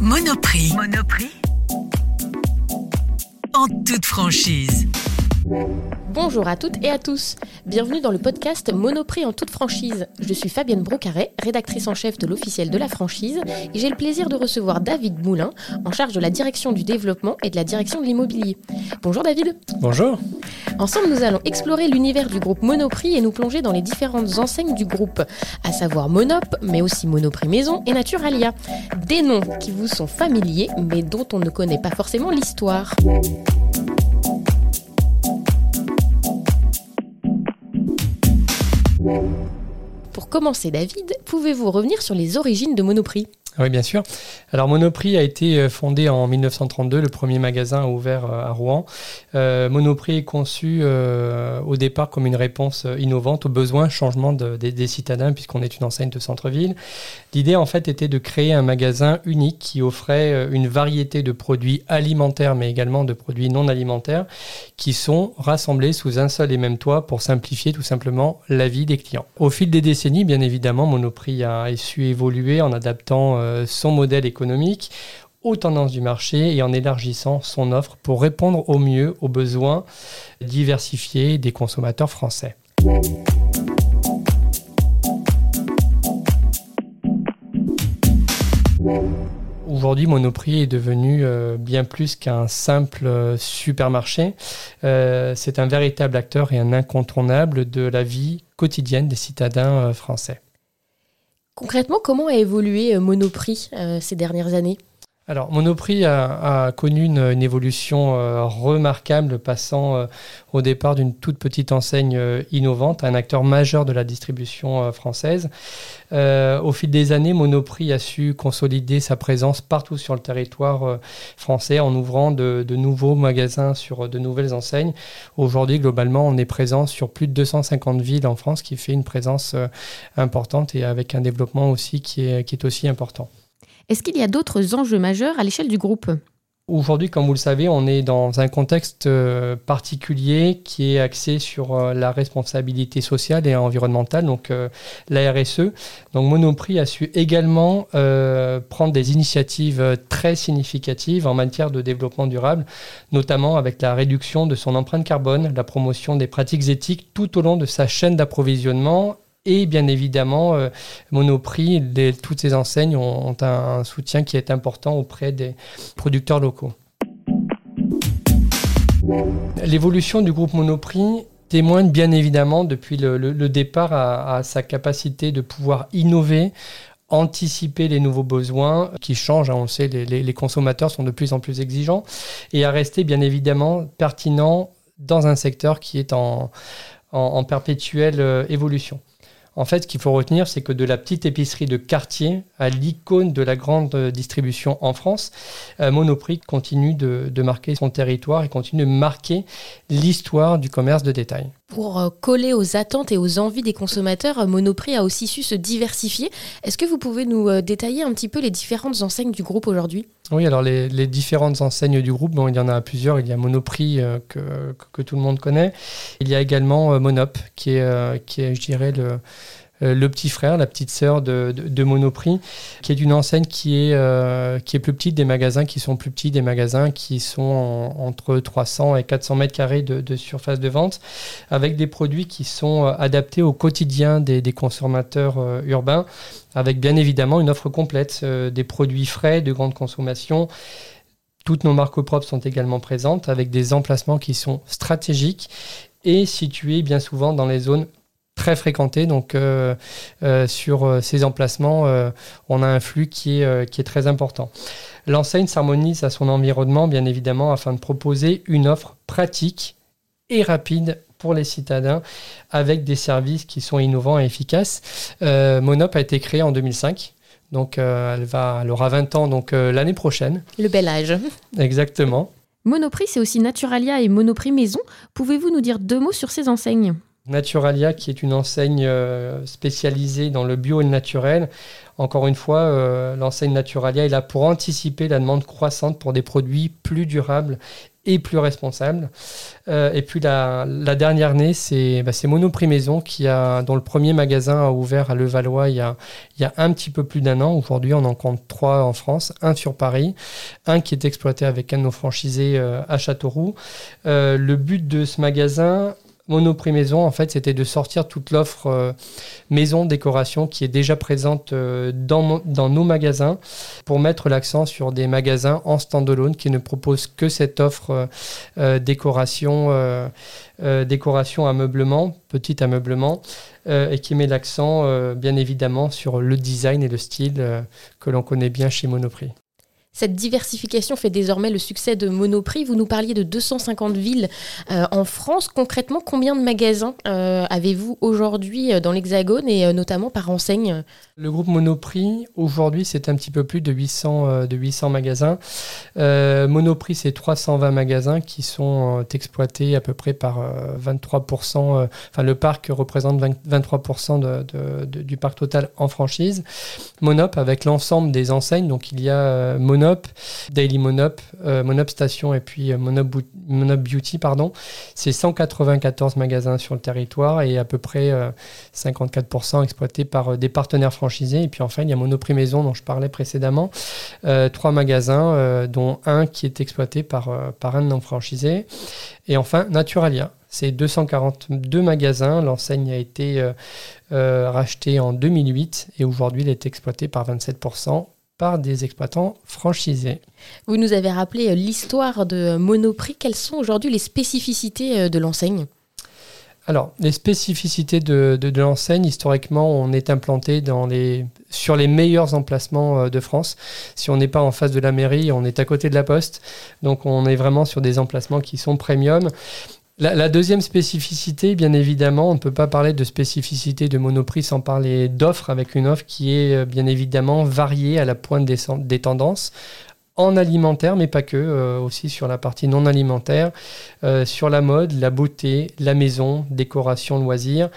Monoprix. Monoprix. En toute franchise. Bonjour à toutes et à tous. Bienvenue dans le podcast Monoprix en toute franchise. Je suis Fabienne Brocaret, rédactrice en chef de l'officiel de la franchise, et j'ai le plaisir de recevoir David Moulin, en charge de la direction du développement et de la direction de l'immobilier. Bonjour David. Bonjour. Ensemble, nous allons explorer l'univers du groupe Monoprix et nous plonger dans les différentes enseignes du groupe, à savoir Monop, mais aussi Monoprix Maison et Naturalia. Des noms qui vous sont familiers, mais dont on ne connaît pas forcément l'histoire. Pour commencer, David, pouvez-vous revenir sur les origines de Monoprix? Oui, bien sûr. Alors Monoprix a été euh, fondé en 1932, le premier magasin ouvert euh, à Rouen. Euh, Monoprix est conçu au départ comme une réponse innovante aux besoins, changement des citadins, puisqu'on est une enseigne de centre-ville. L'idée en fait était de créer un magasin unique qui offrait une variété de produits alimentaires, mais également de produits non alimentaires, qui sont rassemblés sous un seul et même toit pour simplifier tout simplement la vie des clients. Au fil des décennies, bien évidemment, Monoprix a su évoluer en adaptant euh, son modèle économique aux tendances du marché et en élargissant son offre pour répondre au mieux aux besoins diversifiés des consommateurs français. Aujourd'hui, Monoprix est devenu euh, bien plus qu'un simple euh, supermarché. c'est un véritable acteur et un incontournable de la vie quotidienne des citadins français. Concrètement, comment a évolué euh, Monoprix euh, ces dernières années? Alors, Monoprix a, connu une, évolution euh, remarquable, passant au départ d'une toute petite enseigne innovante à un acteur majeur de la distribution française. au fil des années, Monoprix a su consolider sa présence partout sur le territoire français en ouvrant de, nouveaux magasins sur de nouvelles enseignes. Aujourd'hui, globalement, on est présent sur plus de 250 villes en France, qui fait une présence importante et avec un développement aussi qui est aussi important. Est-ce qu'il y a d'autres enjeux majeurs à l'échelle du groupe? Aujourd'hui, comme vous le savez, on est dans un contexte euh, particulier qui est axé sur euh, la responsabilité sociale et environnementale, donc euh, la RSE. Donc Monoprix a su également prendre des initiatives très significatives en matière de développement durable, notamment avec la réduction de son empreinte carbone, la promotion des pratiques éthiques tout au long de sa chaîne d'approvisionnement et bien évidemment, euh, Monoprix, toutes ces enseignes ont, un, soutien qui est important auprès des producteurs locaux. L'évolution du groupe Monoprix témoigne bien évidemment depuis le, départ à, sa capacité de pouvoir innover, anticiper les nouveaux besoins qui changent. Hein, on le sait, les, consommateurs sont de plus en plus exigeants et à rester bien évidemment pertinent dans un secteur qui est en perpétuelle euh, évolution. En fait, ce qu'il faut retenir, c'est que de la petite épicerie de quartier à l'icône de la grande distribution en France, euh, Monoprix continue de, marquer son territoire et continue de marquer l'histoire du commerce de détail. Pour euh, coller aux attentes et aux envies des consommateurs, Monoprix a aussi su se diversifier. Est-ce que vous pouvez nous euh, détailler un petit peu les différentes enseignes du groupe aujourd'hui? Oui, alors les, différentes enseignes du groupe, bon, il y en a plusieurs. Il y a Monoprix que, tout le monde connaît. Il y a également Monop, qui est, qui est je dirais, le, euh, le petit frère, la petite sœur de, de, Monoprix, qui est une enseigne qui est, euh, qui est plus petite, des magasins qui sont plus petits, des magasins qui sont entre 300 et 400 mètres carrés de, surface de vente, avec des produits qui sont euh, adaptés au quotidien des, consommateurs urbains, avec bien évidemment une offre complète, des produits frais, de grande consommation. Toutes nos marques propres sont également présentes, avec des emplacements qui sont stratégiques et situés bien souvent dans les zones très fréquenté. Donc, euh, euh, sur euh, ces emplacements, on a un flux qui est, qui est très important. L'enseigne s'harmonise à son environnement, bien évidemment, afin de proposer une offre pratique et rapide pour les citadins avec des services qui sont innovants et efficaces. Monop a été créé en 2005. Donc, elle, va, elle aura 20 ans donc l'année prochaine. Le bel âge. Exactement. Monoprix, c'est aussi Naturalia et Monoprix Maison. Pouvez-vous nous dire deux mots sur ces enseignes? Naturalia, qui est une enseigne euh, spécialisée dans le bio et le naturel. Encore une fois, euh, l'enseigne Naturalia est là pour anticiper la demande croissante pour des produits plus durables et plus responsable. Euh, et puis la, dernière née, c'est bah, Monoprix Maison qui a, dont le premier magasin a ouvert à Levallois il y a, il y a un petit peu plus d'un an. Aujourd'hui, on en compte trois en France, un sur Paris, un qui est exploité avec un de nos franchisés à Châteauroux. Le but de ce magasin, Monoprix Maison, en fait, c'était de sortir toute l'offre euh, maison décoration qui est déjà présente euh, dans, nos magasins pour mettre l'accent sur des magasins en standalone qui ne proposent que cette offre euh, décoration, décoration ameublement, petit ameublement, et qui met l'accent bien évidemment sur le design et le style que l'on connaît bien chez Monoprix. Cette diversification fait désormais le succès de Monoprix. Vous nous parliez de 250 villes euh, en France. Concrètement, combien de magasins euh, avez-vous aujourd'hui euh, dans l'Hexagone et notamment par enseigne? Le groupe Monoprix, aujourd'hui, c'est un petit peu plus de 800, de 800 magasins. Monoprix, c'est 320 magasins qui sont exploités à peu près par 23%. Enfin, le parc représente 23% de, du parc total en franchise. Monop, avec l'ensemble des enseignes, donc il y a Monop Monop, Daily Monop, euh, Monop Station et puis euh, Monop, Beauty, pardon. C'est 194 magasins sur le territoire et à peu près 54% euh, exploités par des partenaires franchisés. Et puis enfin, il y a Monoprix Maison dont je parlais précédemment. trois magasins, dont un qui est exploité par, par un non franchisé. Et enfin, Naturalia. C'est 242 magasins. L'enseigne a été rachetée en 2008 et aujourd'hui, elle est exploitée par 27% par des exploitants franchisés. Vous nous avez rappelé euh, l'histoire de Monoprix. Quelles sont aujourd'hui les spécificités euh, de l'enseigne? Alors, les spécificités de, l'enseigne, historiquement, on est implanté dans les, sur les meilleurs emplacements euh, de France. Si on n'est pas en face de la mairie, on est à côté de la poste. Donc, on est vraiment sur des emplacements qui sont premium. La, deuxième spécificité, bien évidemment, on ne peut pas parler de spécificité de Monoprix sans parler d'offre, avec une offre qui est euh, bien évidemment variée à la pointe des, tendances en alimentaire, mais pas que, euh, aussi sur la partie non alimentaire, euh, sur la mode, la beauté, la maison, décoration, loisirs.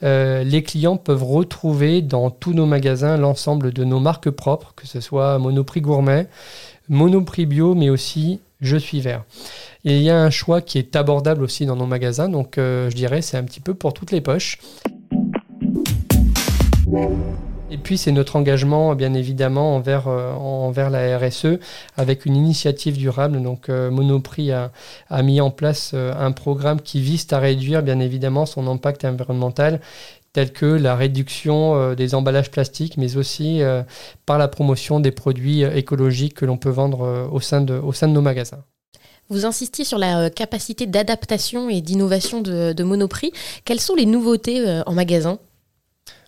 les clients peuvent retrouver dans tous nos magasins l'ensemble de nos marques propres, que ce soit Monoprix Gourmet, Monoprix Bio, mais aussi Je suis vert. Il y a un choix qui est abordable aussi dans nos magasins, donc euh, je dirais c'est un petit peu pour toutes les poches. Et puis c'est notre engagement bien évidemment envers, euh, la RSE avec une initiative durable. Donc euh, Monoprix a, mis en place un programme qui vise à réduire bien évidemment son impact environnemental tel que la réduction des emballages plastiques, mais aussi par la promotion des produits écologiques que l'on peut vendre au, sein de, nos magasins. Vous insistiez sur la euh, capacité d'adaptation et d'innovation de, Monoprix. Quelles sont les nouveautés euh, en magasin?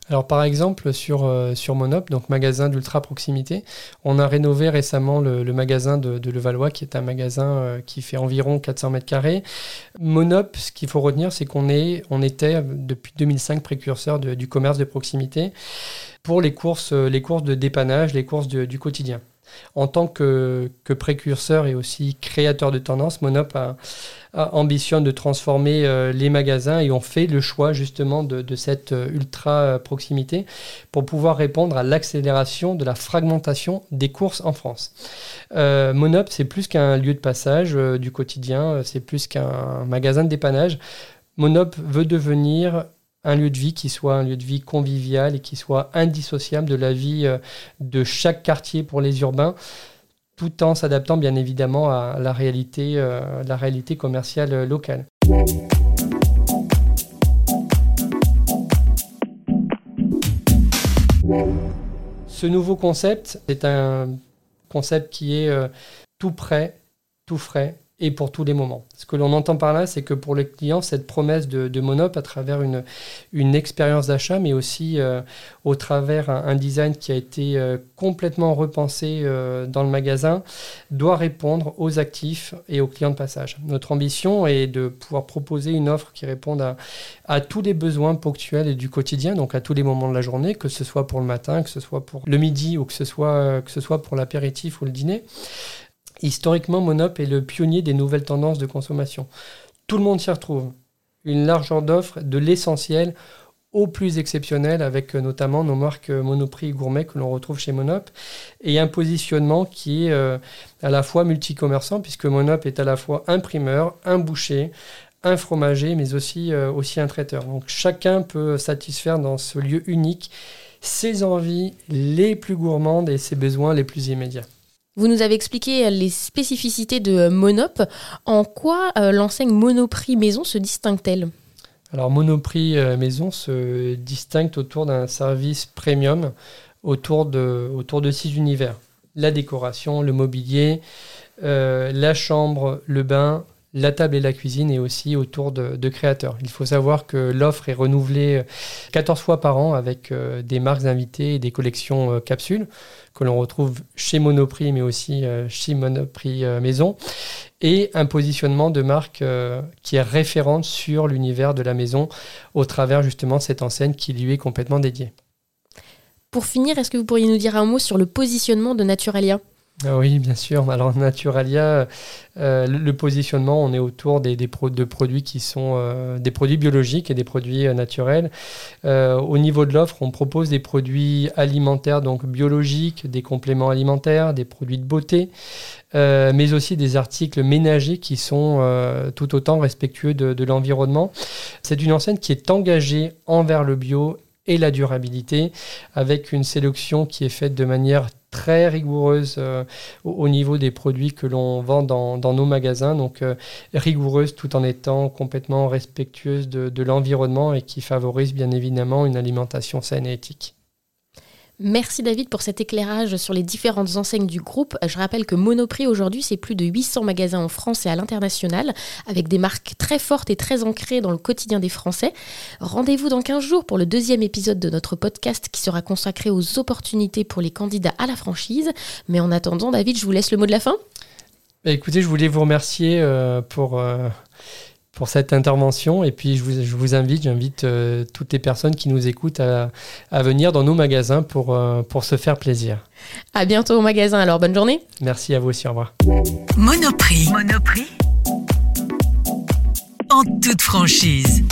Alors par exemple sur, euh, sur Monop, donc magasin d'ultra proximité, on a rénové récemment le, magasin de, Levallois qui est un magasin qui fait environ 400 mètres carrés. Monop, ce qu'il faut retenir, c'est qu'on est, on était depuis 2005 précurseur du commerce de proximité pour les courses, les courses de dépannage, les courses du quotidien. En tant que, précurseur et aussi créateur de tendance, Monop ambitionne de transformer euh, les magasins et on fait le choix justement de, cette euh, ultra euh, proximité pour pouvoir répondre à l'accélération de la fragmentation des courses en France. Monop, c'est plus qu'un lieu de passage du quotidien, c'est plus qu'un magasin de dépannage. Monop veut devenir un lieu de vie qui soit un lieu de vie convivial et qui soit indissociable de la vie euh, de chaque quartier pour les urbains tout en s'adaptant bien évidemment à la réalité, euh, commerciale euh, locale. Ce nouveau concept est un concept qui est tout prêt, tout frais, et pour tous les moments. Ce que l'on entend par là, c'est que pour les clients, cette promesse de, Monop à travers une, une expérience d'achat, mais aussi euh, au travers un, design qui a été euh, complètement repensé euh, dans le magasin, doit répondre aux actifs et aux clients de passage. Notre ambition est de pouvoir proposer une offre qui réponde à, à tous les besoins ponctuels et du quotidien, donc à tous les moments de la journée, que ce soit pour le matin, que ce soit pour le midi ou que ce soit, que ce soit pour l'apéritif ou le dîner. Historiquement, Monop est le pionnier des nouvelles tendances de consommation. Tout le monde s'y retrouve. Une largeur d'offres, de l'essentiel au plus exceptionnel avec euh, notamment nos marques euh, Monoprix Gourmet que l'on retrouve chez Monop et un positionnement qui est euh, à la fois multicommerçant puisque Monop est à la fois un primeur, un boucher, un fromager mais aussi un traiteur. Donc chacun peut satisfaire dans ce lieu unique ses envies les plus gourmandes et ses besoins les plus immédiats. Vous nous avez expliqué les spécificités de Monop. En quoi l'enseigne Monoprix Maison se distingue-t-elle? Alors Monoprix euh, Maison se distingue autour d'un service premium autour de, six univers. La décoration, le mobilier, euh, la chambre, le bain, la table et la cuisine et aussi autour de, créateurs. Il faut savoir que l'offre est renouvelée 14 fois par an avec euh, des marques invitées et des collections euh, capsules que l'on retrouve chez Monoprix mais aussi euh, chez Monoprix Maison et un positionnement de marque qui est référente sur l'univers de la maison au travers justement de cette enseigne qui lui est complètement dédiée. Pour finir, est-ce que vous pourriez nous dire un mot sur le positionnement de Naturalia? Oui, bien sûr. Alors Naturalia, euh, le, positionnement, on est autour des, de produits qui sont euh, des produits biologiques et des produits euh, naturels. au niveau de l'offre, on propose des produits alimentaires, donc biologiques, des compléments alimentaires, des produits de beauté, mais aussi des articles ménagers qui sont tout autant respectueux de, de l'environnement. C'est une enseigne qui est engagée envers le bio et la durabilité, avec une sélection qui est faite de manière très rigoureuse euh, au, niveau des produits que l'on vend dans, nos magasins. Donc euh, rigoureuse tout en étant complètement respectueuse de l'environnement et qui favorise bien évidemment une alimentation saine et éthique. Merci David pour cet éclairage sur les différentes enseignes du groupe. Je rappelle que Monoprix aujourd'hui, c'est plus de 800 magasins en France et à l'international, avec des marques très fortes et très ancrées dans le quotidien des Français. Rendez-vous dans 15 jours pour le deuxième épisode de notre podcast qui sera consacré aux opportunités pour les candidats à la franchise. Mais en attendant, David, je vous laisse le mot de la fin. Bah, écoutez, je voulais vous remercier euh, pour... Pour cette intervention. Et puis, je vous, je vous invite, j'invite euh, toutes les personnes qui nous écoutent à, à venir dans nos magasins pour, euh, pour se faire plaisir. À bientôt au magasin, alors bonne journée. Merci à vous aussi, au revoir. Monoprix. Monoprix. En toute franchise.